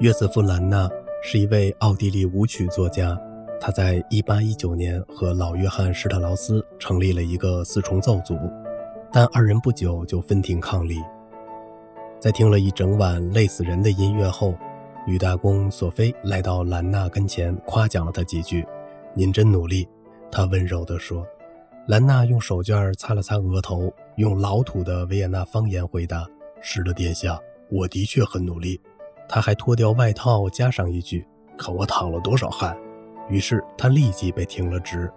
约瑟夫·兰纳是一位奥地利舞曲作家，他在1819年和老约翰·施特劳斯成立了一个四重奏组，但二人不久就分庭抗礼。在听了一整晚累死人的音乐后，女大公索菲来到兰纳跟前，夸奖了他几句：“您真努力，他温柔地说。兰娜用手绢擦了擦额头，用老土的维也纳方言回答：“是的，殿下，我的确很努力。”他还脱掉外套，加上一句：“看我淌了多少汗。”于是他立即被停了职，